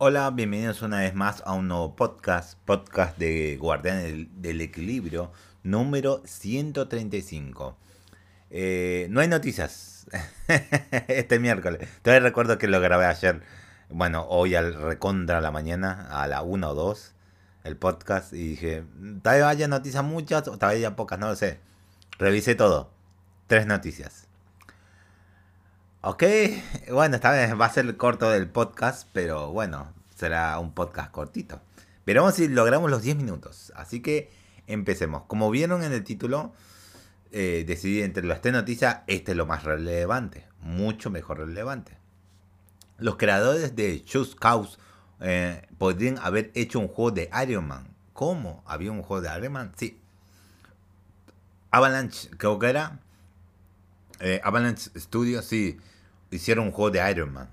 Hola, bienvenidos una vez más a un nuevo podcast, podcast de Guardián del, del Equilibrio, número 135. Eh, no hay noticias este miércoles. Todavía recuerdo que lo grabé ayer, bueno, hoy al recontra la mañana, a la 1 o 2, el podcast, y dije, tal vez haya noticias muchas o tal vez haya pocas, no lo sé. Revisé todo. Tres noticias. Ok, bueno, esta vez va a ser el corto del podcast, pero bueno, será un podcast cortito. Veremos si logramos los 10 minutos. Así que empecemos. Como vieron en el título, eh, decidí entre las tres noticias, este es lo más relevante, mucho mejor relevante. Los creadores de Just Cause eh, podrían haber hecho un juego de Iron Man. ¿Cómo? ¿Había un juego de Iron Man? Sí. Avalanche, creo que era. Eh, Avalanche Studios, sí hicieron un juego de Iron Man.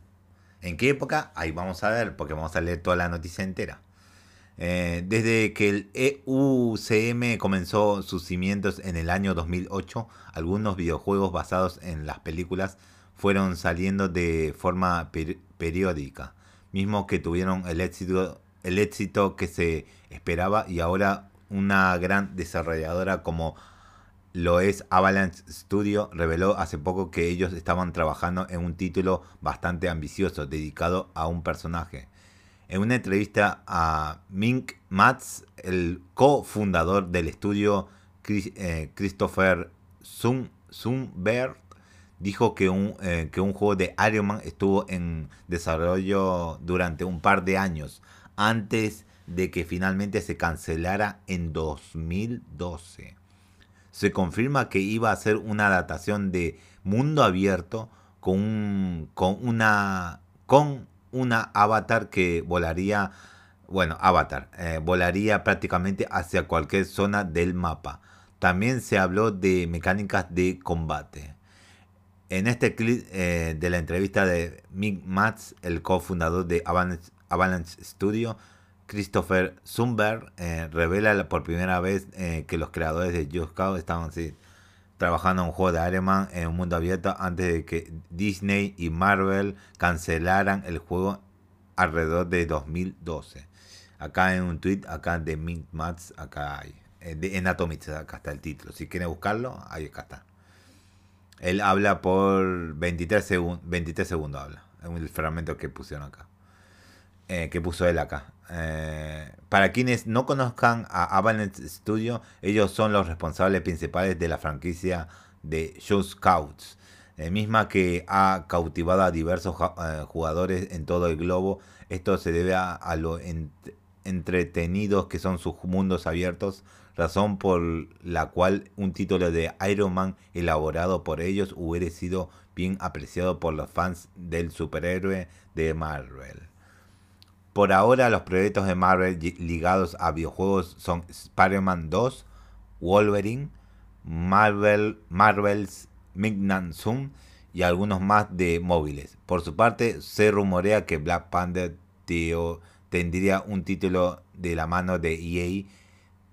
¿En qué época? Ahí vamos a ver, porque vamos a leer toda la noticia entera. Eh, desde que el EUCM comenzó sus cimientos en el año 2008, algunos videojuegos basados en las películas fueron saliendo de forma periódica, mismo que tuvieron el éxito, el éxito que se esperaba y ahora una gran desarrolladora como lo es Avalanche Studio, reveló hace poco que ellos estaban trabajando en un título bastante ambicioso dedicado a un personaje. En una entrevista a Mink Matz, el cofundador del estudio eh, Christopher Zumberg, dijo que un, eh, que un juego de Iron Man estuvo en desarrollo durante un par de años antes de que finalmente se cancelara en 2012 se confirma que iba a ser una adaptación de mundo abierto con, con una con una avatar que volaría bueno avatar eh, volaría prácticamente hacia cualquier zona del mapa. También se habló de mecánicas de combate. En este clip eh, de la entrevista de Mick Matz el cofundador de Avalanche, Avalanche Studio Christopher Zumberg eh, revela por primera vez eh, que los creadores de Just Cause estaban trabajando en un juego de Iron Man en un mundo abierto antes de que Disney y Marvel cancelaran el juego alrededor de 2012. Acá en un tweet, acá de Mint Mats, acá hay. Eh, en Atomics, acá está el título. Si quieren buscarlo, ahí acá está. Él habla por 23, segundos 23 segundos, habla. En el fragmento que pusieron acá. que puso él acá. Eh, para quienes no conozcan a Avalanche Studio, ellos son los responsables principales de la franquicia de Show Scouts, eh, misma que ha cautivado a diversos eh, jugadores en todo el globo. Esto se debe a, lo entretenidos que son sus mundos abiertos, razón por la cual un título de Iron Man elaborado por ellos hubiera sido bien apreciado por los fans del superhéroe de Marvel. Por ahora los proyectos de Marvel ligados a videojuegos son Spider-Man 2, Wolverine, Marvel, Marvel's Midnight Zoom y algunos más de móviles. Por su parte, se rumorea que Black Panther tendría un título de la mano de EA,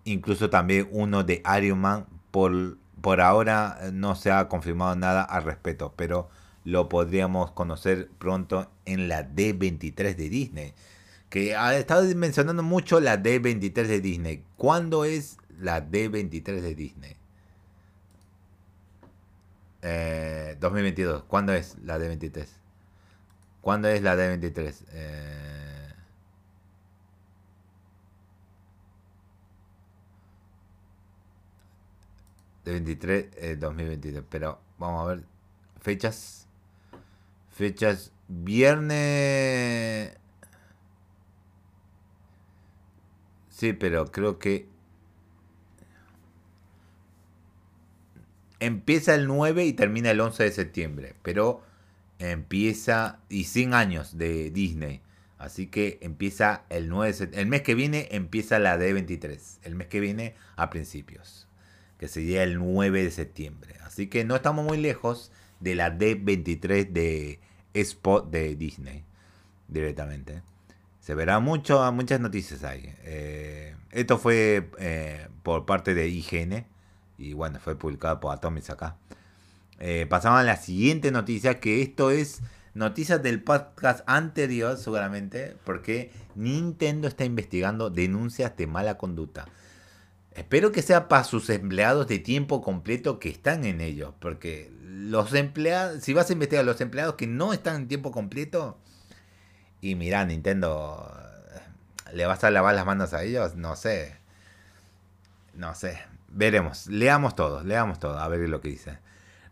incluso también uno de Iron Man. Por, por ahora eh, no se ha confirmado nada al respecto, pero lo podríamos conocer pronto en la D23 de Disney que ha estado mencionando mucho la D23 de Disney. ¿Cuándo es la D23 de Disney? 2022. Eh, ¿Cuándo es la D23? ¿Cuándo es la D23? Eh... D23 2023. Pero vamos a ver. Fechas. Fechas. Viernes Sí, pero creo que empieza el 9 y termina el 11 de septiembre, pero empieza y 100 años de Disney. Así que empieza el 9 de septiembre. El mes que viene empieza la D23. El mes que viene a principios. Que sería el 9 de septiembre. Así que no estamos muy lejos de la D23 de Spot de Disney. Directamente se verá mucho, muchas noticias ahí. Eh, esto fue eh, por parte de IGN y bueno, fue publicado por Atomics acá. Eh, pasamos a la siguiente noticia, que esto es noticias del podcast anterior seguramente, porque Nintendo está investigando denuncias de mala conducta. Espero que sea para sus empleados de tiempo completo que están en ello, porque los empleados, si vas a investigar a los empleados que no están en tiempo completo, y mira, Nintendo, ¿le vas a lavar las manos a ellos? No sé. No sé. Veremos. Leamos todo, leamos todo, a ver lo que dice.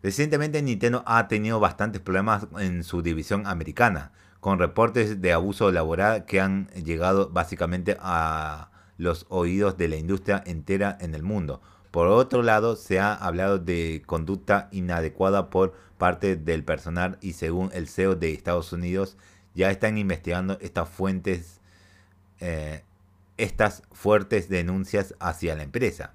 Recientemente Nintendo ha tenido bastantes problemas en su división americana, con reportes de abuso laboral que han llegado básicamente a los oídos de la industria entera en el mundo. Por otro lado, se ha hablado de conducta inadecuada por parte del personal y según el CEO de Estados Unidos, ya están investigando estas fuentes, eh, estas fuertes denuncias hacia la empresa.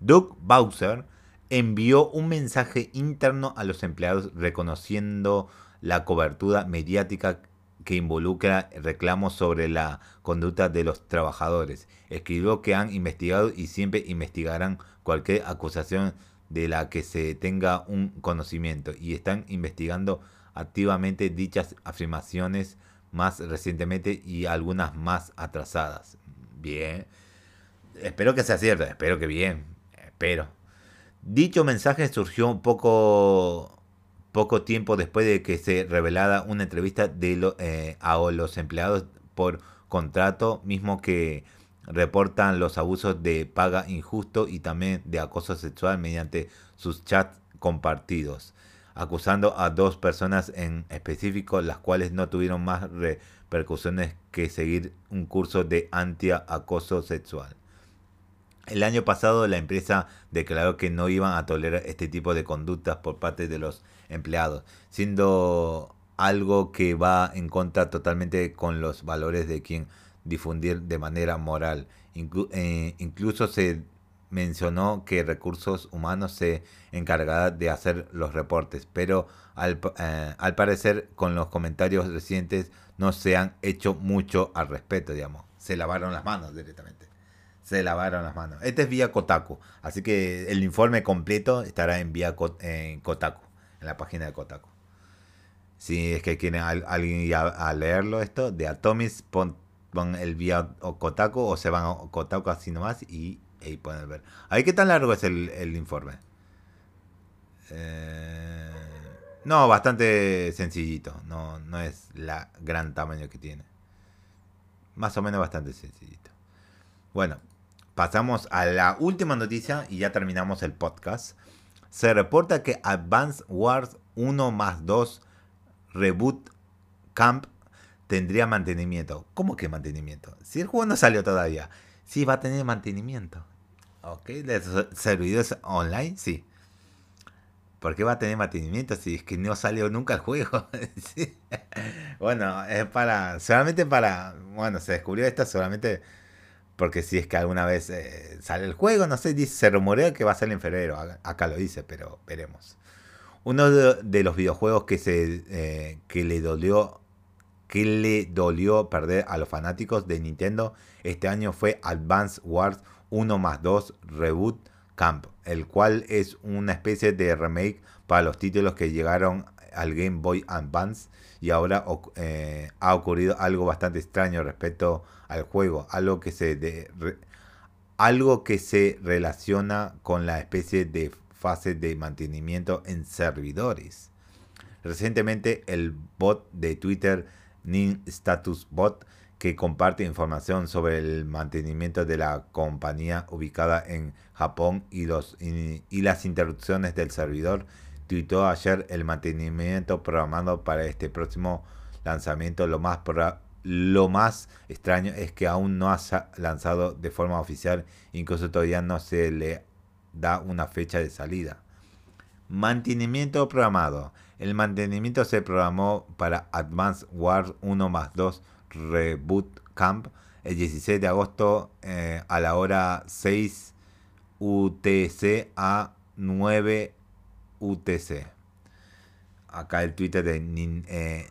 Doug Bowser envió un mensaje interno a los empleados reconociendo la cobertura mediática que involucra reclamos sobre la conducta de los trabajadores. Escribió que han investigado y siempre investigarán cualquier acusación de la que se tenga un conocimiento y están investigando activamente dichas afirmaciones más recientemente y algunas más atrasadas. Bien. Espero que sea cierto, espero que bien, espero. Dicho mensaje surgió poco, poco tiempo después de que se revelara una entrevista de eh, a los empleados por contrato, mismo que reportan los abusos de paga injusto y también de acoso sexual mediante sus chats compartidos, acusando a dos personas en específico, las cuales no tuvieron más repercusiones que seguir un curso de anti-acoso sexual. El año pasado la empresa declaró que no iban a tolerar este tipo de conductas por parte de los empleados, siendo algo que va en contra totalmente con los valores de quien difundir de manera moral. Eh, incluso se mencionó que recursos humanos se encargará de hacer los reportes, pero al, eh, al, parecer con los comentarios recientes no se han hecho mucho al respecto, digamos. Se lavaron las manos directamente se lavaron las manos. Este es vía Kotaku, así que el informe completo estará en vía en Kotaku, en la página de Kotaku. Si es que quiere alguien ir a, leerlo esto, de Atomis, pon, el vía Kotaku o se van a Kotaku así nomás y ahí pueden ver. Ahí qué tan largo es el, informe. Eh, no, bastante sencillito. No, no es la gran tamaño que tiene. Más o menos bastante sencillito. Bueno, Pasamos a la última noticia y ya terminamos el podcast. Se reporta que Advance Wars 1 más 2 Reboot Camp tendría mantenimiento. ¿Cómo que mantenimiento? Si el juego no salió todavía. Sí, va a tener mantenimiento. Ok, ¿de servidores online? Sí. ¿Por qué va a tener mantenimiento si es que no salió nunca el juego? Bueno, es para. Solamente para. Bueno, se descubrió esto solamente porque si es que alguna vez eh, sale el juego, no sé, dice, se rumorea que va a salir en febrero. Acá lo dice, pero veremos. Uno de, los videojuegos que se eh, que le dolió que le dolió perder a los fanáticos de Nintendo este año fue Advance Wars 1 más 2 Reboot Camp, el cual es una especie de remake para los títulos que llegaron al Game Boy Advance y ahora eh, ha ocurrido algo bastante extraño respecto al juego, algo que se de, algo que se relaciona con la especie de fase de mantenimiento en servidores. Recientemente el bot de Twitter Nin Status Bot que comparte información sobre el mantenimiento de la compañía ubicada en Japón y, los, y las interrupciones del servidor tuitó ayer el mantenimiento programado para este próximo lanzamiento. Lo más, lo más extraño es que aún no ha lanzado de forma oficial, incluso todavía no se le da una fecha de salida. Mantenimiento programado. El mantenimiento se programó para Advanced Wars 1 más 2 Reboot Camp el 16 de agosto eh, a la hora 6 UTC a 9 UTC. Acá el Twitter de Nin, eh,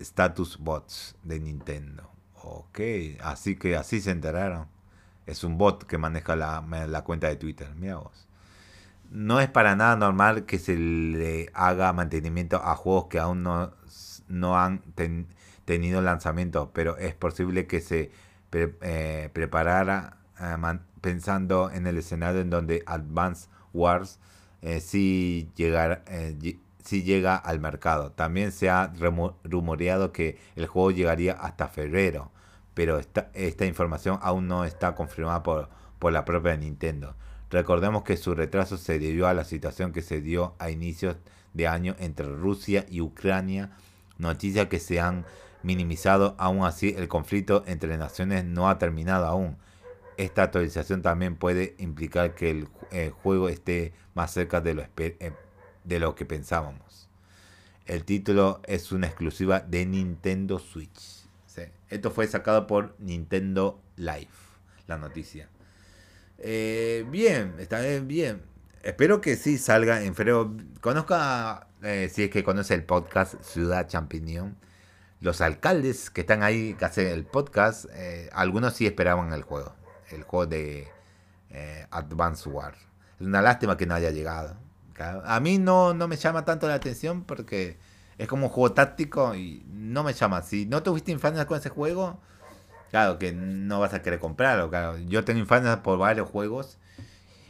Status Bots de Nintendo. Ok, así que así se enteraron. Es un bot que maneja la, la cuenta de Twitter. Mira vos. No es para nada normal que se le haga mantenimiento a juegos que aún no no han tenido lanzamiento, pero es posible que se eh, preparara eh, pensando en el escenario en donde Advance Wars eh, sí, llegar, llega al mercado. También se ha rumoreado que el juego llegaría hasta febrero, pero esta, esta información aún no está confirmada por, por la propia Nintendo. Recordemos que su retraso se debió a la situación que se dio a inicios de año entre Rusia y Ucrania, noticias que se han minimizado. Aún así, el conflicto entre naciones no ha terminado aún. Esta actualización también puede implicar que el, juego esté más cerca de lo, eh, de lo que pensábamos. El título es una exclusiva de Nintendo Switch. Esto fue sacado por Nintendo Live, la noticia. Eh, bien, está bien. Espero que sí salga en febrero. Conozca, eh, si es que conoce el podcast Ciudad Champiñón. Los alcaldes que están ahí, que hacen el podcast, eh, algunos sí esperaban el juego. El juego de Advance War. Es una lástima que no haya llegado. A mí no, no me llama tanto la atención porque es como un juego táctico y no me llama. Si no tuviste infancia con ese juego, Claro, que no vas a querer comprarlo. Claro. Yo tengo infancia por varios juegos.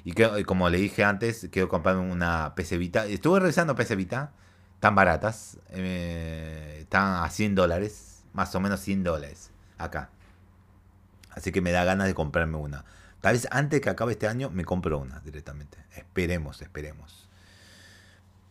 Y, que, como le dije antes, quiero comprarme una PC Vita. Estuve revisando PC Vita. Tan baratas. Eh, están a 100 dólares. Más o menos 100 dólares. Acá. Así que me da ganas de comprarme una. Tal vez antes que acabe este año me compro una directamente. Esperemos, esperemos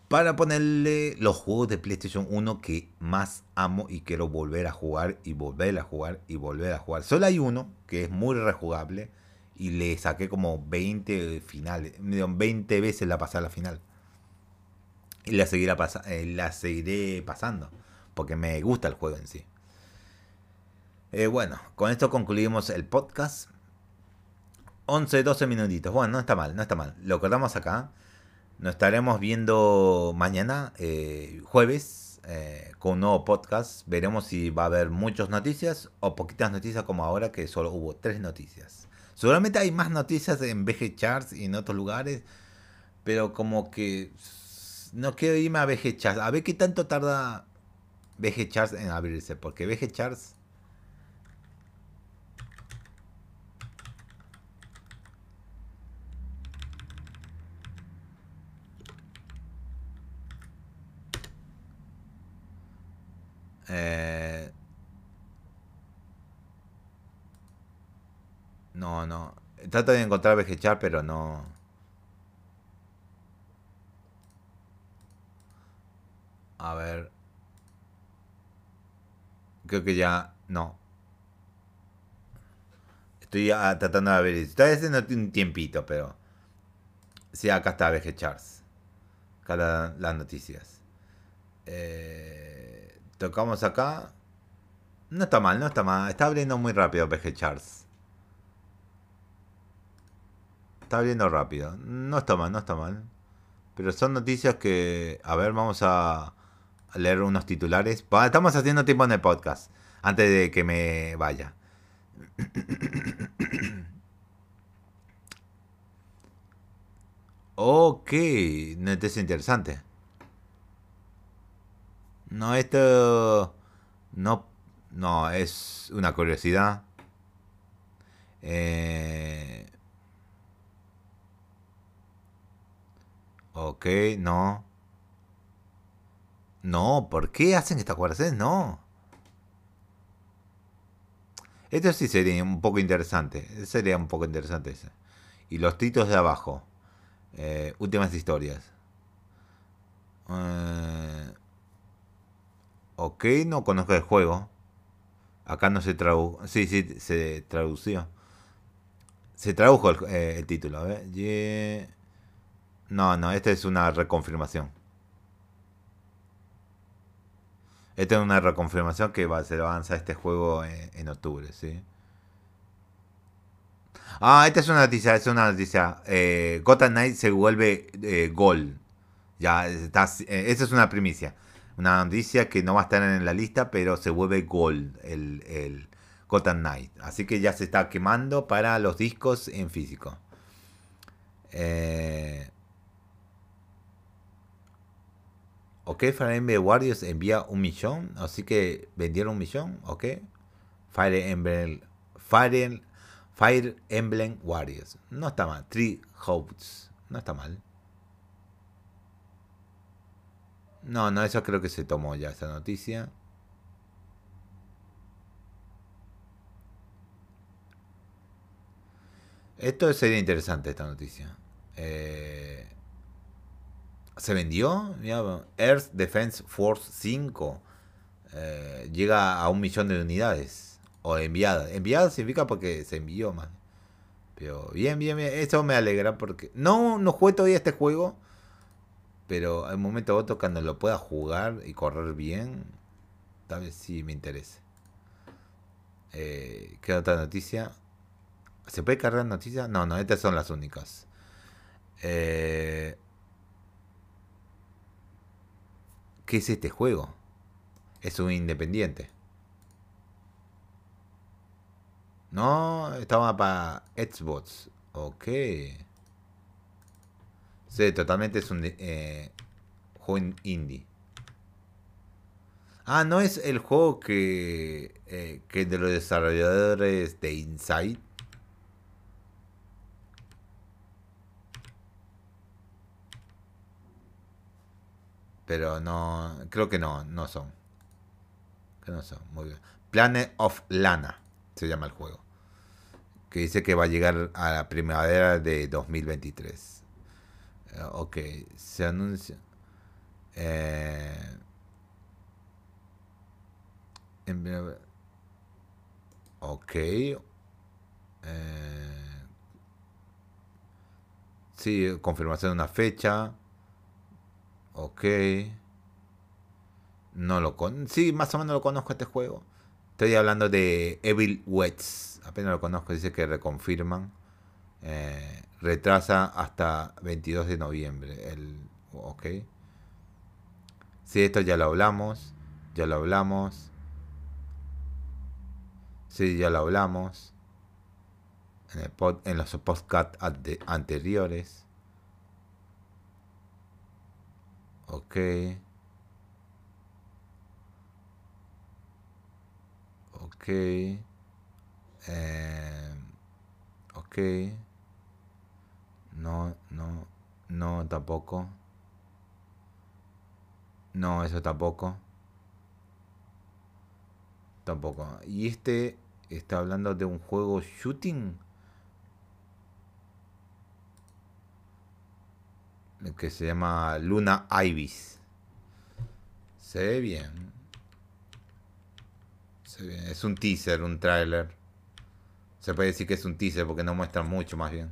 para ponerle los juegos de PlayStation 1 que más amo y quiero volver a jugar y volver a jugar y volver a jugar. Solo hay uno que es muy rejugable y le saqué como 20 finales, 20 veces la pasé a la final. Y la, seguirá eh, la seguiré pasando porque me gusta el juego en sí. Eh, bueno, con esto concluimos el podcast. 11, 12 minutitos. Bueno, no está mal, no está mal. Lo cortamos acá. Nos estaremos viendo mañana, eh, jueves, eh, con un nuevo podcast. Veremos si va a haber muchas noticias o poquitas noticias como ahora que solo hubo tres noticias. Seguramente hay más noticias en VG Charts y en otros lugares, pero como que no quiero irme a VG Charts. A ver qué tanto tarda VG Charts en abrirse, porque VG Charts Eh, no, no. Trato de encontrar VGChat, pero no. A ver. Creo que ya. No. Estoy tratando de ver. Está haciendo un tiempito, pero. Sí, acá está VGCharts. Acá las noticias. Eh. Tocamos acá. No está mal, no está mal. Está abriendo muy rápido PG Charts. Está abriendo rápido. No está mal, no está mal. Pero son noticias que... A ver, vamos a leer unos titulares. Estamos haciendo tiempo en el podcast. Antes de que me vaya. ok, es interesante. No, esto no, no es una curiosidad. Eh, ok, no. No, ¿por qué hacen esta cuarentena? No. Esto sí sería un poco interesante. Sería un poco interesante ese. Y los títulos de abajo. Eh, últimas historias. Eh, Ok, no conozco el juego. Acá no se tradujo. Sí, sí, se tradució. Se tradujo el, eh, título. No, no, esta es una reconfirmación. Esta es una reconfirmación que va, se avanza este juego en, octubre, ¿sí? Ah, esta es una noticia, es una noticia. Eh, Gotham Knight se vuelve eh, Gol. Ya, está, eh, esa es una primicia una noticia que no va a estar en la lista, pero se vuelve gold el, el Gotham Knight. Así que ya se está quemando para los discos en físico. Eh, Ok, Fire Emblem Warriors envía un millón. Así que vendieron un millón. Ok. Fire Emblem. Fire, Fire Emblem Warriors. No está mal. Three Hopes. No está mal. No, no, eso creo que se tomó ya esa noticia. Esto sería interesante, esta noticia. Eh, ¿Se vendió? Earth Defense Force 5 eh, llega a un millón de unidades. O enviada. Enviada significa porque se envió más. Pero bien, bien, bien. Eso me alegra porque... No, no jugué todavía este juego. Pero al momento u otro cuando lo pueda jugar y correr bien. Tal vez sí me interese. Eh, ¿Qué otra noticia? ¿Se puede cargar noticias? No, no, estas son las únicas. Eh, ¿Qué es este juego? Es un independiente. No, estaba para Xbox. Ok. Sí, totalmente es un eh, juego indie. Ah, no es el juego que, eh, que de los desarrolladores de Inside. Pero no, creo que no, no son. Que no son, muy bien. Planet of Lana se llama el juego. Que dice que va a llegar a la primavera de 2023. Eh, ok, se anuncia. Eh, ok. Eh, sí, confirmación de una fecha. Ok. No lo con... Sí, más o menos lo conozco este juego. Estoy hablando de Evil Wets. Apenas lo conozco, dice que reconfirman. Eh, retrasa hasta 22 de noviembre. El, ok. Sí, esto ya lo hablamos. Ya lo hablamos. Sí, ya lo hablamos. En, el en los podcasts anteriores. Ok. Ok. Eh, ok. No, no, no, tampoco. No, eso tampoco. Tampoco. Y este está hablando de un juego shooting. Que se llama Luna Ibis. Se ve bien. Se ve Es un teaser, un trailer. Se puede decir que es un teaser porque no muestra mucho más bien.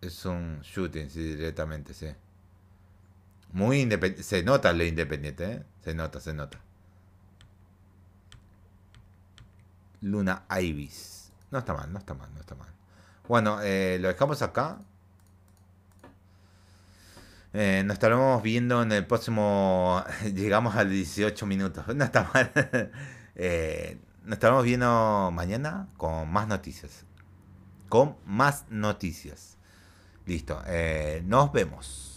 Es un shooting, sí, directamente, sí. Muy independiente. Se nota lo independiente, ¿eh? Se nota, se nota. Luna Ibis. No está mal, no está mal, no está mal. Bueno, eh, lo dejamos acá. Eh, nos estaremos viendo en el próximo. Llegamos a 18 minutos. No está mal. Eh, nos estaremos viendo mañana con más noticias. Con más noticias. Listo. nos vemos.